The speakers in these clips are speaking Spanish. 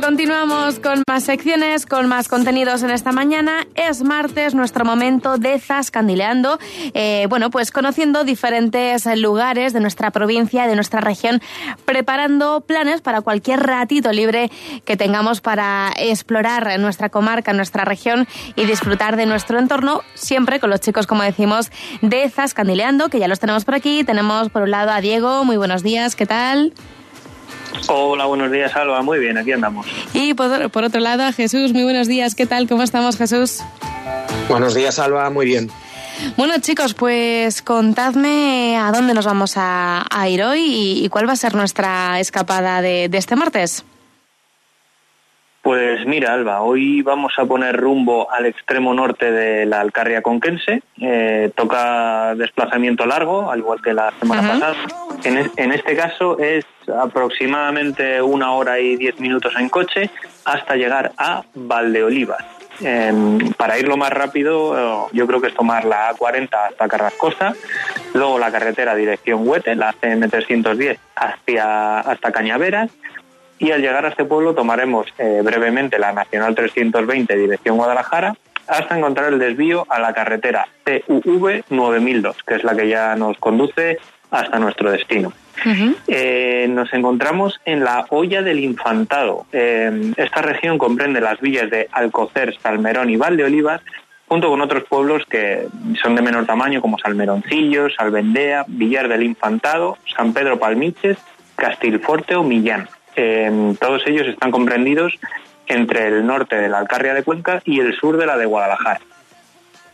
Continuamos con más secciones, con más contenidos en esta mañana. Es martes, nuestro momento de Zascandileando. Eh, bueno, pues conociendo diferentes lugares de nuestra provincia, de nuestra región, preparando planes para cualquier ratito libre que tengamos para explorar nuestra comarca, nuestra región y disfrutar de nuestro entorno, siempre con los chicos, como decimos, de Zascandileando, que ya los tenemos por aquí. Tenemos por un lado a Diego. Muy buenos días, ¿qué tal? Hola, buenos días, Alba. Muy bien, aquí andamos. Y por, por, otro lado, Jesús, muy buenos días. ¿Qué tal? ¿Cómo estamos, Jesús? Buenos días, Alba. Muy bien. Bueno, chicos, pues contadme a dónde nos vamos a, a ir hoy y, y, cuál va a ser nuestra escapada de, de este martes. Pues mira, Alba, hoy vamos a poner rumbo al extremo norte de la Alcarria conquense. Eh, toca desplazamiento largo, al igual que la semana uh -huh. pasada. En, es, en, este caso es aproximadamente una hora y diez minutos en coche hasta llegar a Valdeolivas. Eh, para irlo más rápido, yo creo que es tomar la A40 hasta Carrascosa, luego la carretera dirección Huete, la CM310 hacia, hasta Cañaveras, y al llegar a este pueblo tomaremos eh, brevemente la Nacional 320 dirección Guadalajara hasta encontrar el desvío a la carretera TUV 9002, que es la que ya nos conduce hasta nuestro destino. Uh -huh. eh, nos encontramos en la Olla del Infantado. Eh, esta región comprende las villas de Alcocer, Salmerón y Valdeolivas, junto con otros pueblos que son de menor tamaño como Salmeroncillo, Salvendea, Villar del Infantado, San Pedro Palmiches, Castilforte o Millán. Eh, todos ellos están comprendidos entre el norte de la Alcarria de Cuenca y el sur de la de Guadalajara.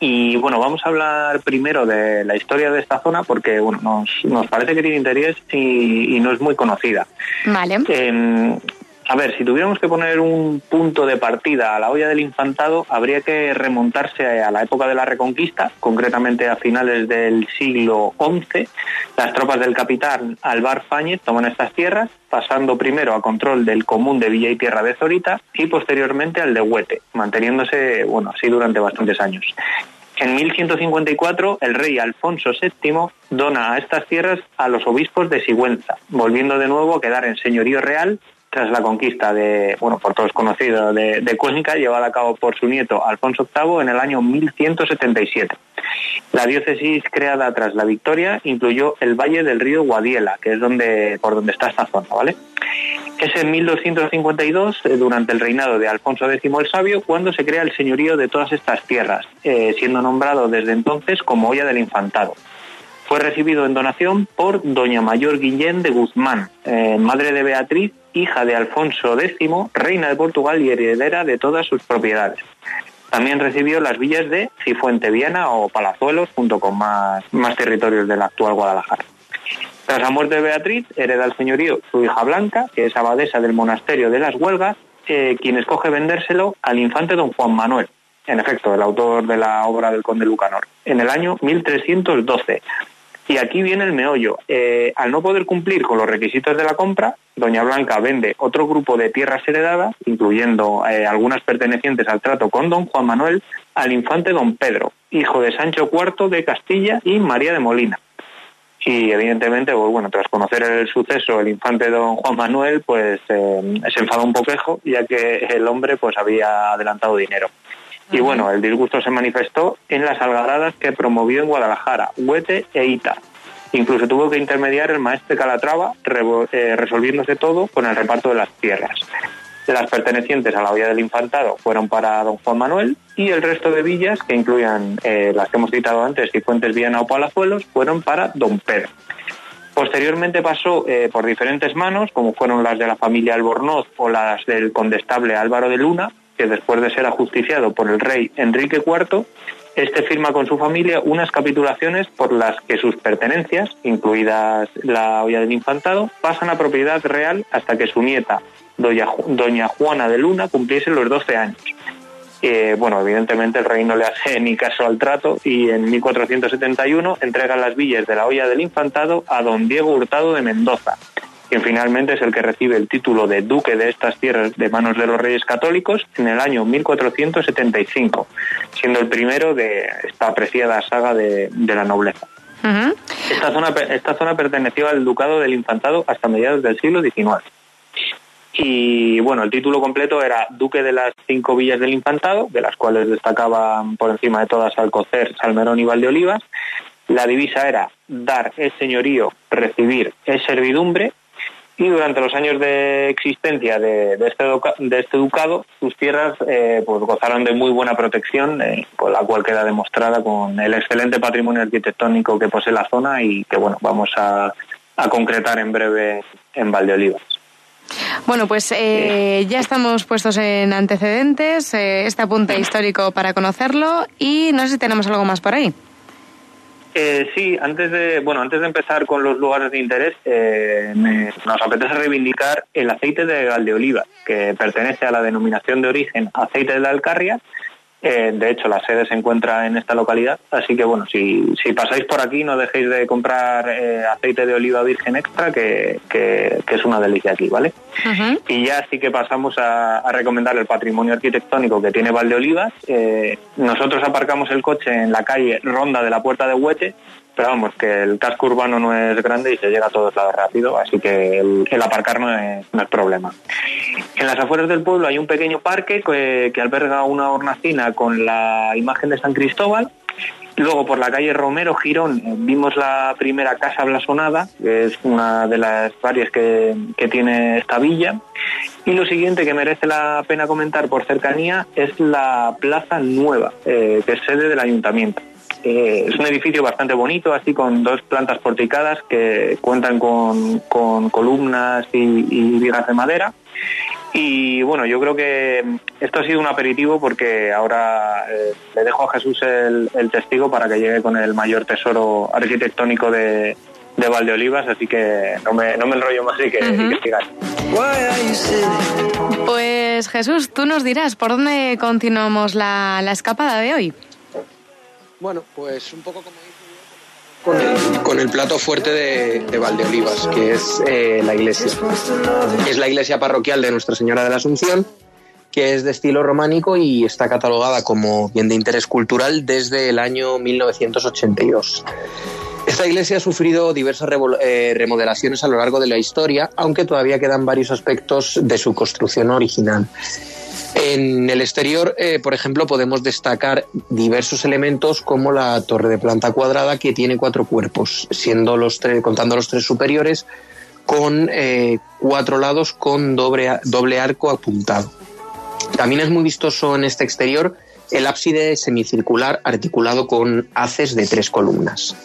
Y bueno, vamos a hablar primero de la historia de esta zona porque bueno, nos, nos parece que tiene interés y, y, no es muy conocida. Vale. Eh, a ver, si tuviéramos que poner un punto de partida a la olla del infantado, habría que remontarse a la época de la Reconquista, concretamente a finales del siglo XI. Las tropas del capitán Alvar Fáñez toman estas tierras, pasando primero a control del común de Villa y Tierra de Zorita y posteriormente al de Huete, manteniéndose, bueno, así durante bastantes años. En 1154, el rey Alfonso VII dona a estas tierras a los obispos de Sigüenza, volviendo de nuevo a quedar en señorío real tras la conquista de, bueno, por todos conocido, de, de Cuenca, llevada a cabo por su nieto Alfonso VIII en el año 1177. La diócesis creada tras la victoria incluyó el valle del río Guadiela, que es donde, por donde está esta zona, ¿vale? Es en 1252, eh, durante el reinado de Alfonso X el Sabio, cuando se crea el señorío de todas estas tierras, eh, siendo nombrado desde entonces como Olla del Infantado fue recibido en donación por doña Mayor Guillén de Guzmán, eh, madre de Beatriz, hija de Alfonso X, reina de Portugal y heredera de todas sus propiedades. También recibió las villas de Cifuente Viana o Palazuelos, junto con más, más territorios del actual Guadalajara. Tras la muerte de Beatriz, hereda el señorío su hija Blanca, que es abadesa del monasterio de las Huelgas, eh, quien escoge vendérselo al infante don Juan Manuel, en efecto, el autor de la obra del conde Lucanor, en el año 1312. Y aquí viene el meollo. Eh, al no poder cumplir con los requisitos de la compra, Doña Blanca vende otro grupo de tierras heredadas, incluyendo eh, algunas pertenecientes al trato con don Juan Manuel, al infante don Pedro, hijo de Sancho IV de Castilla y María de Molina. Y evidentemente, pues, bueno, tras conocer el suceso, el infante don Juan Manuel, pues eh, se enfadó un poquejo, ya que el hombre pues había adelantado dinero. Y bueno, el disgusto se manifestó en las algaradas que promovió en Guadalajara, Huete e Ita. Incluso tuvo que intermediar el maestre Calatrava, eh, resolviéndose todo con el reparto de las tierras. Las pertenecientes a la olla del infantado fueron para don Juan Manuel y el resto de villas, que incluían eh, las que hemos citado antes, Cifuentes, Viana o Palazuelos, fueron para don Pedro. Posteriormente pasó eh, por diferentes manos, como fueron las de la familia Albornoz o las del condestable Álvaro de Luna, que después de ser ajusticiado por el rey Enrique IV, este firma con su familia unas capitulaciones por las que sus pertenencias, incluidas la olla del infantado, pasan a propiedad real hasta que su nieta, doña, Juana de Luna, cumpliese los 12 años. Eh, bueno, evidentemente el rey no le hace ni caso al trato y en 1471 entrega las villas de la olla del infantado a don Diego Hurtado de Mendoza, quien finalmente es el que recibe el título de duque de estas tierras de manos de los reyes católicos en el año 1475, siendo el primero de esta apreciada saga de, de la nobleza. Uh -huh. esta, zona, esta zona perteneció al ducado del infantado hasta mediados del siglo XIX. Y bueno, el título completo era Duque de las cinco villas del Infantado, de las cuales destacaban por encima de todas Alcocer, Salmerón y Valdeolivas. La divisa era dar es señorío, recibir es servidumbre y durante los años de existencia de, este, de este, ducado, sus tierras eh, pues gozaron de muy buena protección, eh, con la cual queda demostrada con el excelente patrimonio arquitectónico que posee la zona y que bueno vamos a, concretar en breve en Valdeolivas. Bueno, pues eh, ya estamos puestos en antecedentes, este apunte histórico para conocerlo y no sé si tenemos algo más por ahí. Eh, sí, antes de bueno, antes de empezar con los lugares de interés, eh, nos apetece reivindicar el aceite de Galdeoliva, que pertenece a la denominación de origen aceite de la Alcarria eh, de hecho, la sede se encuentra en esta localidad, así que bueno, si, pasáis por aquí no dejéis de comprar eh, aceite de oliva virgen extra, que, es una delicia aquí, ¿vale? Y ya sí que pasamos a, recomendar el patrimonio arquitectónico que tiene Valdeolivas. Eh, nosotros aparcamos el coche en la calle Ronda de la Puerta de Huete, pero vamos, que el casco urbano no es grande y se llega a todos lados rápido, así que el, aparcar no es, problema. En las afueras del pueblo hay un pequeño parque que, alberga una hornacina con la imagen de San Cristóbal. Luego por la calle Romero Girón eh, vimos la primera casa blasonada, que es una de las varias que, tiene esta villa. Y lo siguiente que merece la pena comentar por cercanía es la Plaza Nueva, eh, que es sede del ayuntamiento. Eh, es un edificio bastante bonito, así con dos plantas porticadas que cuentan con, columnas y, vigas de madera. Y bueno, yo creo que esto ha sido un aperitivo porque ahora eh, le dejo a Jesús el, testigo para que llegue con el mayor tesoro arquitectónico de, de Valdeolivas, así que no me, no me enrollo más y que, Pues Jesús, tú nos dirás por dónde continuamos la escapada de hoy. Bueno, pues un poco como con el, plato fuerte de, Valdeolivas, que es eh, la iglesia. Es la iglesia parroquial de Nuestra Señora de la Asunción, que es de estilo románico y está catalogada como bien de interés cultural desde el año 1982. Esta iglesia ha sufrido diversas eh, remodelaciones a lo largo de la historia, aunque todavía quedan varios aspectos de su construcción original. En el exterior, eh, por ejemplo, podemos destacar diversos elementos como la torre de planta cuadrada que tiene cuatro cuerpos, siendo los tres, contando los tres superiores, con eh, cuatro lados con doble, doble arco apuntado. También es muy vistoso en este exterior el ábside semicircular articulado con haces de tres columnas.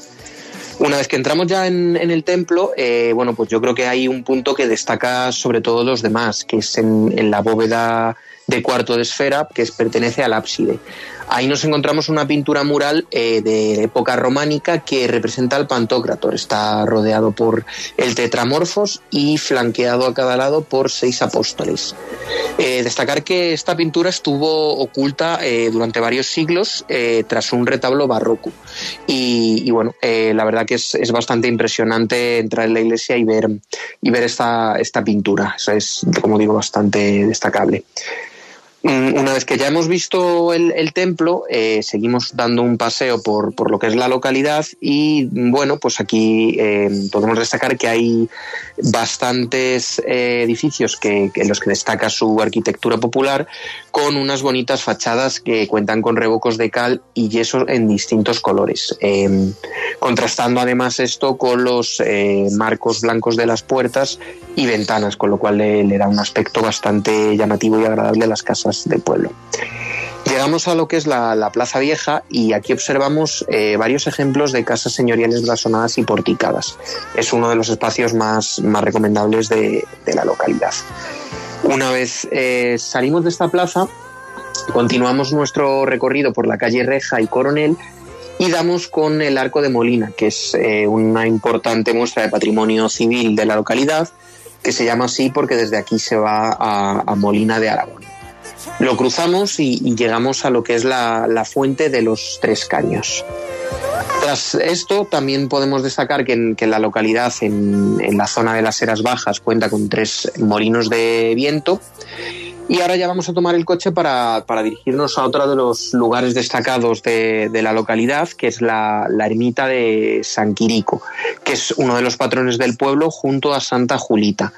Una vez que entramos ya en, el templo, eh, bueno, pues yo creo que hay un punto que destaca sobre todo los demás, que es en la bóveda de cuarto de esfera que pertenece al ábside. Ahí nos encontramos una pintura mural eh, de época románica que representa al Pantocrator. Está rodeado por el Tetramorfos y flanqueado a cada lado por seis apóstoles. Eh, destacar que esta pintura estuvo oculta eh, durante varios siglos tras un retablo barroco. Y, bueno, la verdad que es, es, bastante impresionante entrar en la iglesia y ver, y ver esta, esta pintura. Es, como digo, bastante destacable. Mm, una vez que ya hemos visto el, templo, eh, seguimos dando un paseo por, por, lo que es la localidad y bueno, pues aquí eh, podemos destacar que hay bastantes eh, edificios que, en los que destaca su arquitectura popular con unas bonitas fachadas que cuentan con revocos de cal y yeso en distintos colores, contrastando además esto con los marcos blancos de las puertas y ventanas, con lo cual le, le da un aspecto bastante llamativo y agradable a las casas del pueblo. Llegamos a lo que es la, Plaza Vieja y aquí observamos eh, varios ejemplos de casas señoriales blasonadas y porticadas. Es uno de los espacios más, más recomendables de, la localidad. Una vez eh, salimos de esta plaza, continuamos nuestro recorrido por la calle Reja y Coronel y damos con el Arco de Molina, que es eh, una importante muestra de patrimonio civil de la localidad, que se llama así porque desde aquí se va a Molina de Aragón. Lo cruzamos y, llegamos a lo que es la, fuente de los Tres Caños. Tras esto, también podemos destacar que en, la localidad, en, la zona de las Eras Bajas, cuenta con tres molinos de viento. Y ahora ya vamos a tomar el coche para, dirigirnos a otro de los lugares destacados de, la localidad, que es la, la, ermita de San Quirico, que es uno de los patrones del pueblo junto a Santa Julita.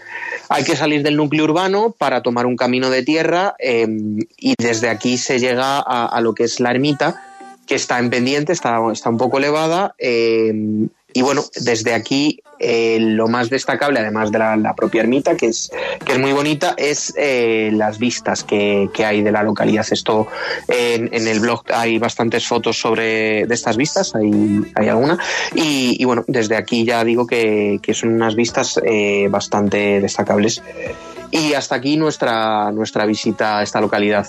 hay que salir del núcleo urbano para tomar un camino de tierra em, y desde aquí se llega a, lo que es la ermita, que está en pendiente, está, está un poco elevada. Em, y bueno, desde aquí eh, lo más destacable, además de la, propia ermita, que es, que es muy bonita, es eh, las vistas que, hay de la localidad. Esto en, el blog hay bastantes fotos sobre de estas vistas, hay, hay alguna. Y, bueno, desde aquí ya digo que, son unas vistas eh, bastante destacables. Y hasta aquí nuestra, nuestra visita a esta localidad.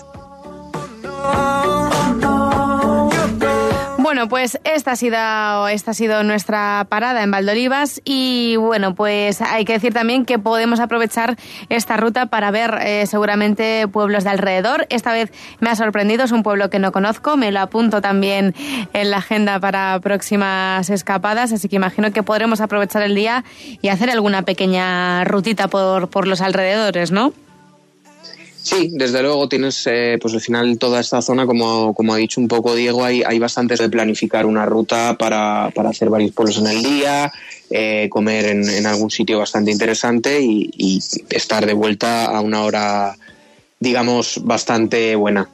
Bueno, pues esta ha sido, nuestra parada en Valdolivas y bueno, pues hay que decir también que podemos aprovechar esta ruta para ver eh, seguramente pueblos de alrededor. Esta vez me ha sorprendido, es un pueblo que no conozco, me lo apunto también en la agenda para próximas escapadas, así que imagino que podremos aprovechar el día y hacer alguna pequeña rutita por, por los alrededores, ¿no? Sí, desde luego tienes, eh, pues al final toda esta zona, como, como ha dicho un poco Diego, hay, hay bastantes de planificar una ruta para, para hacer varios pueblos en el día, eh, comer en, en, algún sitio bastante interesante y, estar de vuelta a una hora, digamos, bastante buena.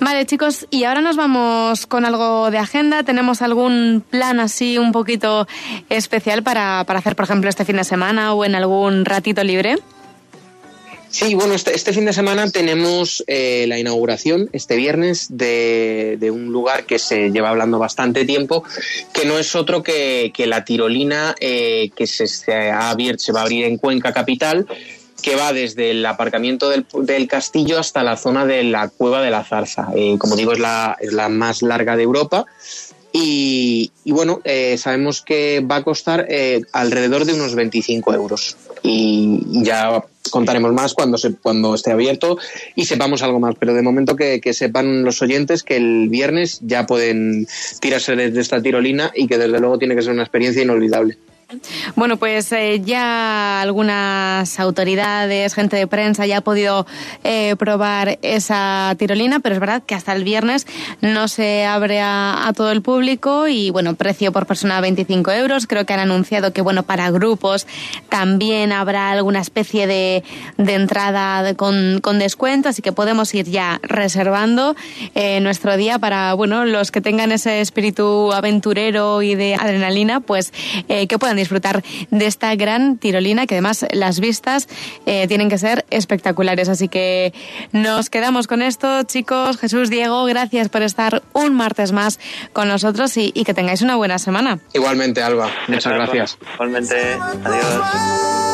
Vale, chicos, y ahora nos vamos con algo de agenda. ¿Tenemos algún plan así un poquito especial para, para hacer, por ejemplo, este fin de semana o en algún ratito libre? Sí, bueno, este, este, fin de semana tenemos eh, la inauguración este viernes de, un lugar que se lleva hablando bastante tiempo, que no es otro que, la tirolina eh, que se, ha abierto, se va a abrir en Cuenca Capital, que va desde el aparcamiento del, castillo hasta la zona de la Cueva de la Zarza. Eh, como digo, es la, es la más larga de Europa. Y, bueno, sabemos que va a costar alrededor de unos 25 euros. Y ya contaremos más cuando, se, cuando esté abierto y sepamos algo más. Pero de momento que, que sepan los oyentes que el viernes ya pueden tirarse desde esta tirolina y que desde luego tiene que ser una experiencia inolvidable. Bueno, pues eh, ya algunas autoridades, gente de prensa ya ha podido eh, probar esa tirolina, pero es verdad que hasta el viernes no se abre a, todo el público y bueno, precio por persona 25 euros. Creo que han anunciado que bueno, para grupos también habrá alguna especie de, entrada con, descuento, así que podemos ir ya reservando eh, nuestro día para bueno, los que tengan ese espíritu aventurero y de adrenalina, pues que puedan disfrutar de esta gran tirolina que además las vistas eh, tienen que ser espectaculares. Así que nos quedamos con esto, chicos. Jesús, Diego, gracias por estar un martes más con nosotros y, y que tengáis una buena semana. Igualmente, Alba. Muchas gracias. Igualmente, adiós.